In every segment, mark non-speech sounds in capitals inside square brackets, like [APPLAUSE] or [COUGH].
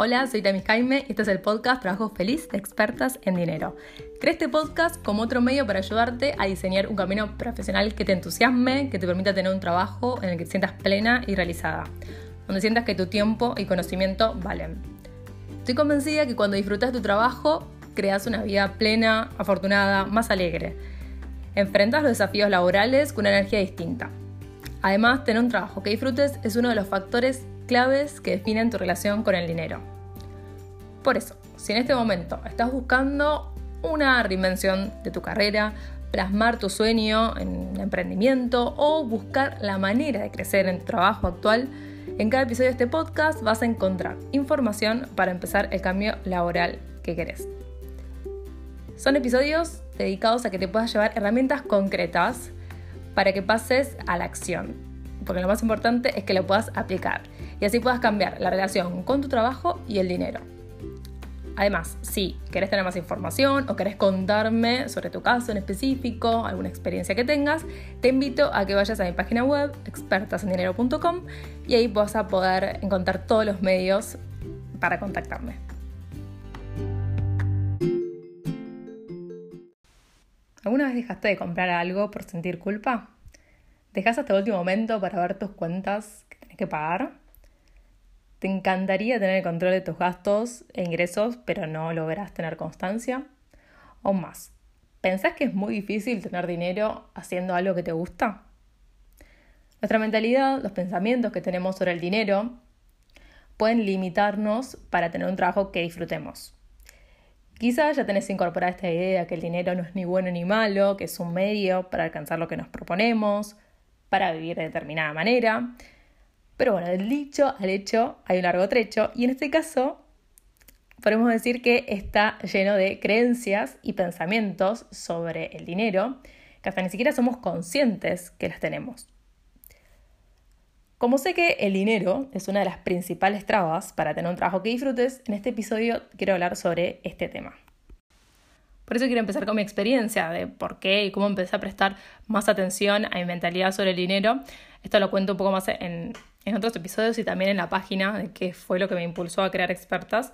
Hola, soy Tamis Jaime y este es el podcast Trabajo Feliz de Expertas en Dinero. Creé este podcast como otro medio para ayudarte a diseñar un camino profesional que te entusiasme, que te permita tener un trabajo en el que te sientas plena y realizada, donde sientas que tu tiempo y conocimiento valen. Estoy convencida que cuando disfrutas tu trabajo, creas una vida plena, afortunada, más alegre. Enfrentas los desafíos laborales con una energía distinta. Además, tener un trabajo que disfrutes es uno de los factores claves que definen tu relación con el dinero. Por eso, si en este momento estás buscando una reinvención de tu carrera, plasmar tu sueño en un emprendimiento o buscar la manera de crecer en tu trabajo actual, en cada episodio de este podcast vas a encontrar información para empezar el cambio laboral que querés. Son episodios dedicados a que te puedas llevar herramientas concretas para que pases a la acción, porque lo más importante es que lo puedas aplicar y así puedas cambiar la relación con tu trabajo y el dinero. Además, si querés tener más información o querés contarme sobre tu caso en específico, alguna experiencia que tengas, te invito a que vayas a mi página web expertasendinero.com y ahí vas a poder encontrar todos los medios para contactarme. ¿Alguna vez dejaste de comprar algo por sentir culpa? ¿Dejas hasta el último momento para ver tus cuentas que tenés que pagar? ¿Te encantaría tener el control de tus gastos e ingresos, pero no logras tener constancia? O más, ¿pensás que es muy difícil tener dinero haciendo algo que te gusta? Nuestra mentalidad, los pensamientos que tenemos sobre el dinero, pueden limitarnos para tener un trabajo que disfrutemos. Quizás ya tenés incorporada esta idea que el dinero no es ni bueno ni malo, que es un medio para alcanzar lo que nos proponemos, para vivir de determinada manera, pero bueno, del dicho al hecho hay un largo trecho y en este caso podemos decir que está lleno de creencias y pensamientos sobre el dinero que hasta ni siquiera somos conscientes que las tenemos. Como sé que el dinero es una de las principales trabas para tener un trabajo que disfrutes, en este episodio quiero hablar sobre este tema. Por eso quiero empezar con mi experiencia de por qué y cómo empecé a prestar más atención a mi mentalidad sobre el dinero. Esto lo cuento un poco más en, en otros episodios y también en la página de qué fue lo que me impulsó a crear expertas.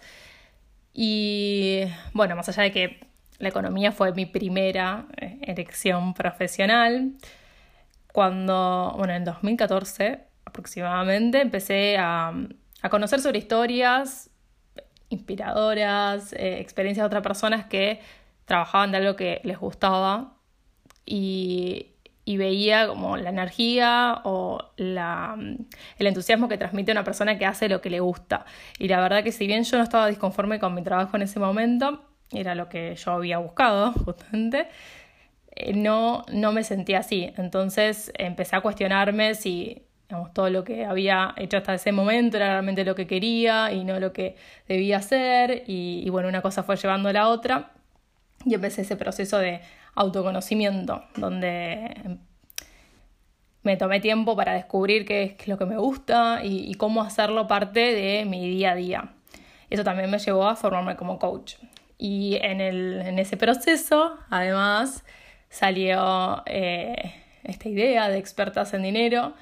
Y bueno, más allá de que la economía fue mi primera eh, elección profesional, cuando, bueno, en 2014 aproximadamente empecé a, a conocer sobre historias inspiradoras, eh, experiencias de otras personas que trabajaban de algo que les gustaba y, y veía como la energía o la, el entusiasmo que transmite una persona que hace lo que le gusta. Y la verdad que si bien yo no estaba disconforme con mi trabajo en ese momento, era lo que yo había buscado [LAUGHS] justamente, eh, no, no me sentía así. Entonces empecé a cuestionarme si todo lo que había hecho hasta ese momento era realmente lo que quería y no lo que debía hacer. Y, y bueno, una cosa fue llevando a la otra y empecé ese proceso de autoconocimiento, donde me tomé tiempo para descubrir qué es lo que me gusta y, cómo hacerlo parte de mi día a día. Eso también me llevó a formarme como coach. Y en, el, en ese proceso, además, salió eh, esta idea de expertas en dinero,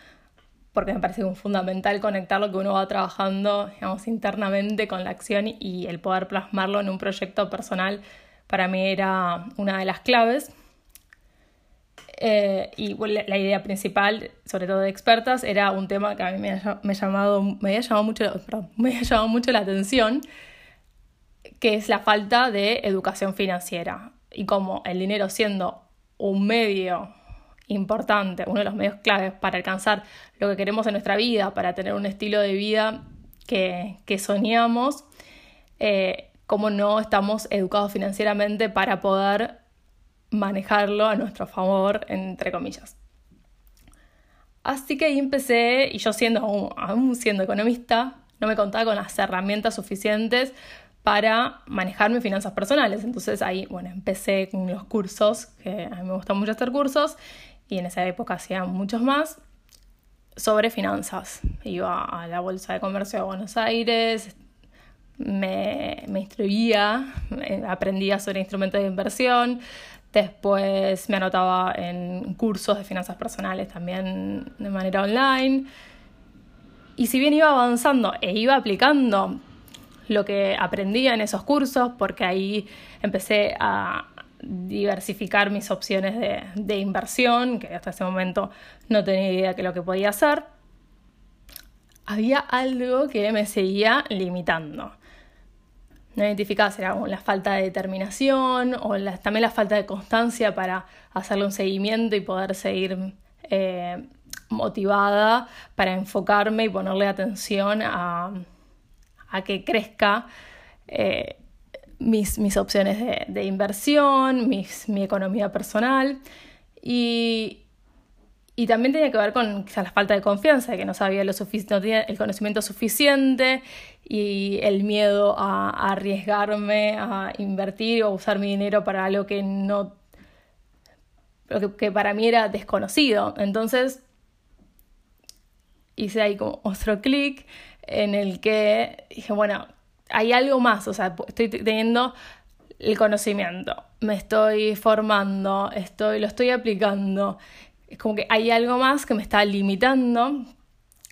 porque me parece fundamental conectar lo que uno va trabajando digamos, internamente con la acción y el poder plasmarlo en un proyecto personal para mí era una de las claves. Eh, y la, idea principal, sobre todo de expertas, era un tema que a mí me, me, llamado, me, había llamado mucho, [LAUGHS] me llamado mucho la atención, que es la falta de educación financiera. Y como el dinero siendo un medio importante, uno de los medios claves para alcanzar lo que queremos en nuestra vida, para tener un estilo de vida que, que soñamos, eh, cómo no estamos educados financieramente para poder manejarlo a nuestro favor, entre comillas. Así que ahí empecé, y yo siendo aún, siendo economista, no me contaba con las herramientas suficientes para manejar mis finanzas personales. Entonces ahí, bueno, empecé con los cursos, que a mí me gusta mucho hacer cursos, y en esa época hacía muchos más, sobre finanzas. Iba a la Bolsa de Comercio de Buenos Aires, me, me instruía, aprendía sobre instrumentos de inversión, después me anotaba en cursos de finanzas personales también de manera online. Y si bien iba avanzando e iba aplicando lo que aprendía en esos cursos, porque ahí empecé a diversificar mis opciones de, de inversión, que hasta ese momento no tenía idea de lo que podía hacer, había algo que me seguía limitando. No identificaba era la falta de determinación o también la falta de constancia para hacerle un seguimiento y poder seguir eh, motivada para enfocarme y ponerle atención a, a que crezca eh, mis, mis, opciones de, de inversión, mis, mi economía personal. Y, y también tenía que ver con quizás la falta de confianza, de que no sabía lo suficiente, no tenía el conocimiento suficiente y el miedo a, arriesgarme a invertir o usar mi dinero para algo que no lo que, para mí era desconocido. Entonces hice ahí como otro clic en el que dije, bueno, hay algo más, o sea, estoy teniendo el conocimiento, me estoy formando, estoy, lo estoy aplicando es como que hay algo más que me está limitando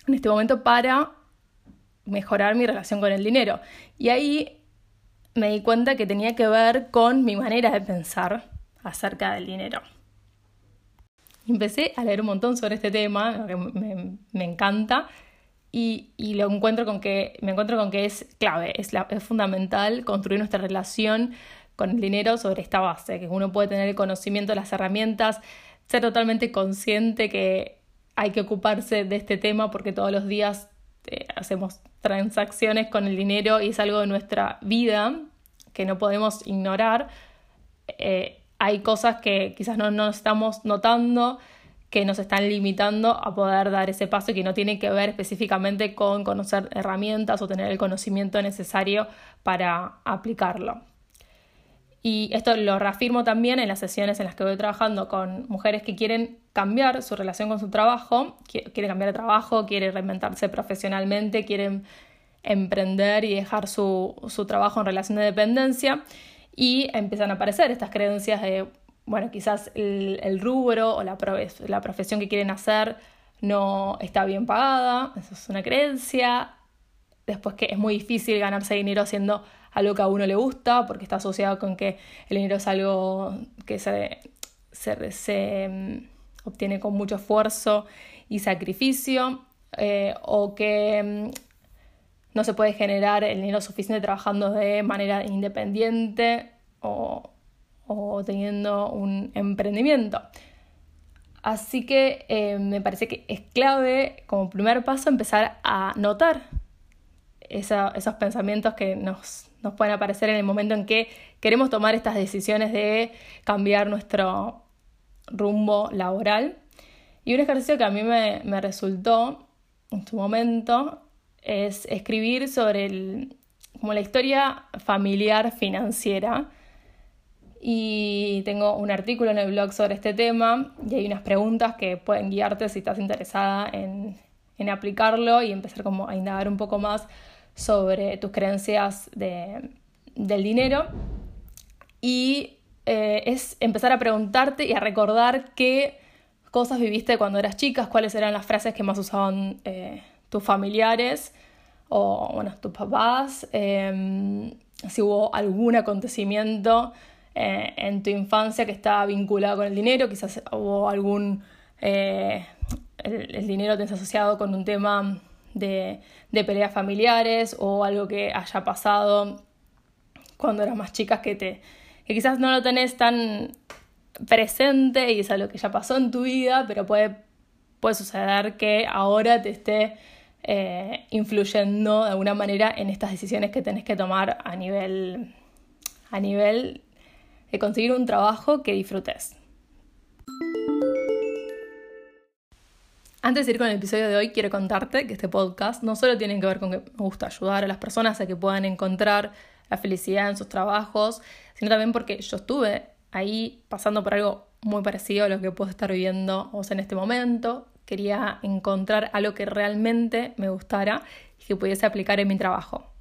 en este momento para mejorar mi relación con el dinero. Y ahí me di cuenta que tenía que ver con mi manera de pensar acerca del dinero. Empecé a leer un montón sobre este tema, que me, encanta, y, lo encuentro con que, me encuentro con que es clave, es, es fundamental construir nuestra relación con el dinero sobre esta base, que uno puede tener el conocimiento, las herramientas, ser totalmente consciente que hay que ocuparse de este tema porque todos los días eh, hacemos transacciones con el dinero y es algo de nuestra vida que no podemos ignorar. Eh, hay cosas que quizás no, no estamos notando que nos están limitando a poder dar ese paso y que no tiene que ver específicamente con conocer herramientas o tener el conocimiento necesario para aplicarlo. Y esto lo reafirmo también en las sesiones en las que voy trabajando con mujeres que quieren cambiar su relación con su trabajo, quieren cambiar de trabajo, quieren reinventarse profesionalmente, quieren emprender y dejar su, su trabajo en relación de dependencia. Y empiezan a aparecer estas creencias de, bueno, quizás el, rubro o la, la profesión que quieren hacer no está bien pagada, eso es una creencia, después que es muy difícil ganarse dinero haciendo algo que a uno le gusta, porque está asociado con que el dinero es algo que se, se, mm, obtiene con mucho esfuerzo y sacrificio, eh, o que mm, no se puede generar el dinero suficiente trabajando de manera independiente o, o teniendo un emprendimiento. Así que eh, me parece que es clave como primer paso empezar a notar esos pensamientos que nos, nos pueden aparecer en el momento en que queremos tomar estas decisiones de cambiar nuestro rumbo laboral. Y un ejercicio que a mí me, me resultó en su momento es escribir sobre el, como la historia familiar financiera. Y tengo un artículo en el blog sobre este tema y hay unas preguntas que pueden guiarte si estás interesada en, en aplicarlo y empezar como a indagar un poco más sobre tus creencias de, del dinero. Y eh, es empezar a preguntarte y a recordar qué cosas viviste cuando eras chicas, cuáles eran las frases que más usaban eh, tus familiares o bueno, tus papás, em, si hubo algún acontecimiento eh, en tu infancia que estaba vinculado con el dinero, quizás hubo algún... el, el dinero te has asociado con un tema de, de peleas familiares o algo que haya pasado cuando eras más chicas que te que quizás no lo tenés tan presente y es algo que ya pasó en tu vida, pero puede, puede suceder que ahora te esté eh, influyendo de alguna manera en estas decisiones que tenés que tomar a nivel, a nivel de conseguir un trabajo que disfrutes. Antes de ir con el episodio de hoy, quiero contarte que este podcast no solo tiene que ver con que me gusta ayudar a las personas a que puedan encontrar la felicidad en sus trabajos, sino también porque yo estuve ahí pasando por algo muy parecido a lo que puedo estar viviendo vos en este momento. Quería encontrar algo que realmente me gustara y que pudiese aplicar en mi trabajo.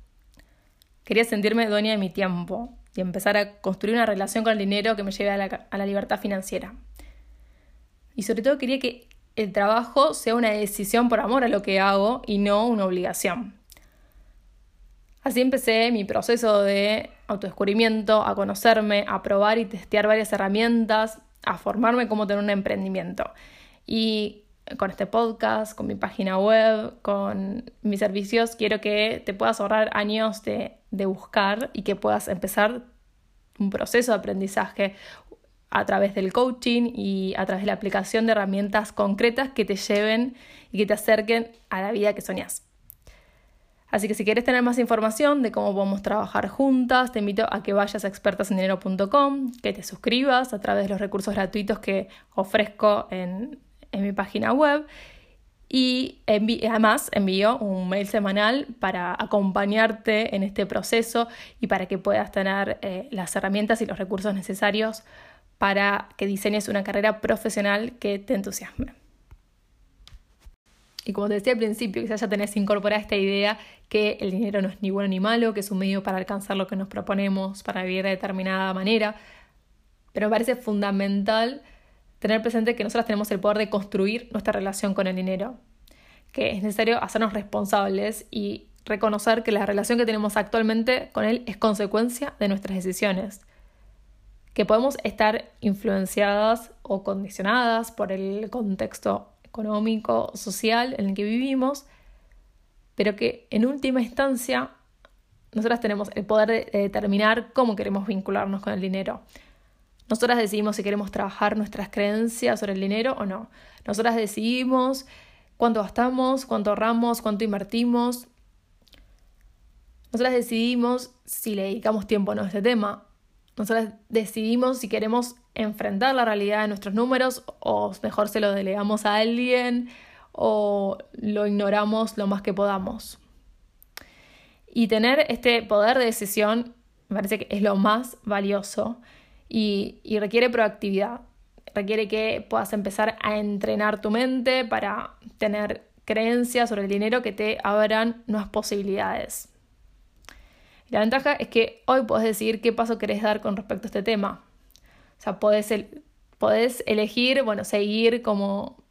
Quería sentirme dueña de mi tiempo y empezar a construir una relación con el dinero que me lleve a la, a la libertad financiera. Y sobre todo quería que el trabajo sea una decisión por amor a lo que hago y no una obligación. Así empecé mi proceso de autodescubrimiento, a conocerme, a probar y testear varias herramientas, a formarme cómo tener un emprendimiento. Y con este podcast, con mi página web, con mis servicios, quiero que te puedas ahorrar años de, de buscar y que puedas empezar un proceso de aprendizaje a través del coaching y a través de la aplicación de herramientas concretas que te lleven y que te acerquen a la vida que soñas. Así que si quieres tener más información de cómo podemos trabajar juntas, te invito a que vayas a expertasindinero.com, que te suscribas a través de los recursos gratuitos que ofrezco en, en mi página web y además envío un mail semanal para acompañarte en este proceso y para que puedas tener eh, las herramientas y los recursos necesarios para que diseñes una carrera profesional que te entusiasme. Y como te decía al principio, quizás ya tenés incorporada esta idea que el dinero no es ni bueno ni malo, que es un medio para alcanzar lo que nos proponemos, para vivir de determinada manera. Pero me parece fundamental tener presente que nosotros tenemos el poder de construir nuestra relación con el dinero, que es necesario hacernos responsables y reconocer que la relación que tenemos actualmente con él es consecuencia de nuestras decisiones, que podemos estar influenciadas o condicionadas por el contexto económico, social en el que vivimos, pero que en última instancia nosotras tenemos el poder de determinar cómo queremos vincularnos con el dinero. Nosotras decidimos si queremos trabajar nuestras creencias sobre el dinero o no. Nosotras decidimos cuánto gastamos, cuánto ahorramos, cuánto invertimos. Nosotras decidimos si le dedicamos tiempo o no a este tema. Nosotras decidimos si queremos enfrentar la realidad de nuestros números o mejor se lo delegamos a alguien o lo ignoramos lo más que podamos. Y tener este poder de decisión me parece que es lo más valioso y, requiere proactividad. Requiere que puedas empezar a entrenar tu mente para tener creencias sobre el dinero que te abran nuevas posibilidades. La ventaja es que hoy puedes decidir qué paso querés dar con respecto a este tema. O sea, podés, podés elegir, bueno, seguir como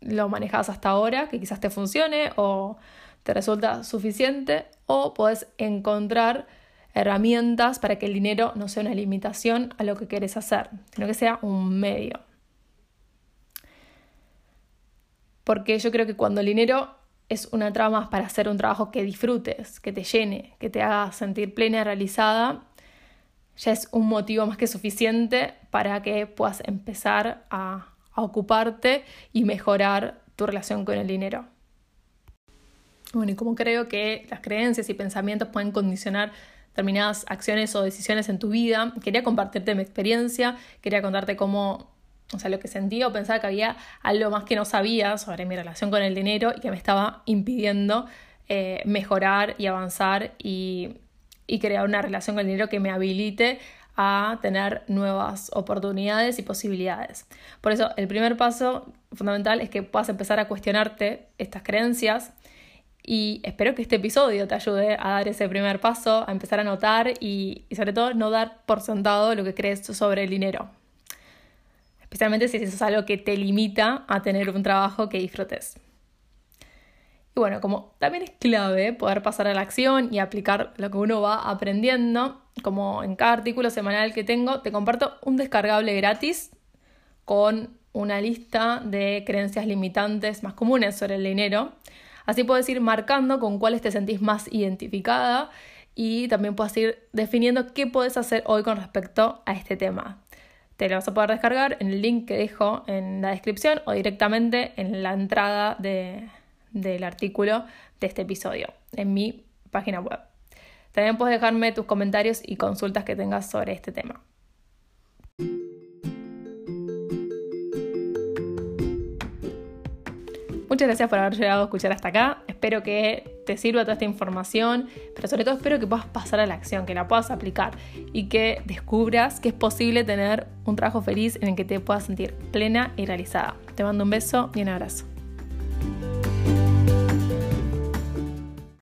lo manejas hasta ahora, que quizás te funcione o te resulta suficiente, o podés encontrar herramientas para que el dinero no sea una limitación a lo que quieres hacer, sino que sea un medio. Porque yo creo que cuando el dinero es una trama para hacer un trabajo que disfrutes, que te llene, que te haga sentir plena y realizada, ya es un motivo más que suficiente para que puedas empezar a, a ocuparte y mejorar tu relación con el dinero. Bueno, y como creo que las creencias y pensamientos pueden condicionar determinadas acciones o decisiones en tu vida. Quería compartirte mi experiencia, quería contarte cómo, o sea, lo que sentía o pensaba que había algo más que no sabía sobre mi relación con el dinero y que me estaba impidiendo eh, mejorar y avanzar y, y crear una relación con el dinero que me habilite a tener nuevas oportunidades y posibilidades. Por eso, el primer paso fundamental es que puedas empezar a cuestionarte estas creencias, y espero que este episodio te ayude a dar ese primer paso, a empezar a notar y, sobre todo no dar por sentado lo que crees sobre el dinero. Especialmente si eso es algo que te limita a tener un trabajo que disfrutes. Y bueno, como también es clave poder pasar a la acción y aplicar lo que uno va aprendiendo, como en cada artículo semanal que tengo, te comparto un descargable gratis con una lista de creencias limitantes más comunes sobre el dinero Así puedes ir marcando con cuáles te sentís más identificada y también puedes ir definiendo qué puedes hacer hoy con respecto a este tema. Te lo vas a poder descargar en el link que dejo en la descripción o directamente en la entrada del artículo de este episodio en mi página web. También puedes dejarme tus comentarios y consultas que tengas sobre este tema. Muchas gracias por haber llegado a escuchar hasta acá. Espero que te sirva toda esta información, pero sobre todo espero que puedas pasar a la acción, que la puedas aplicar y que descubras que es posible tener un trabajo feliz en el que te puedas sentir plena y realizada. Te mando un beso y un abrazo.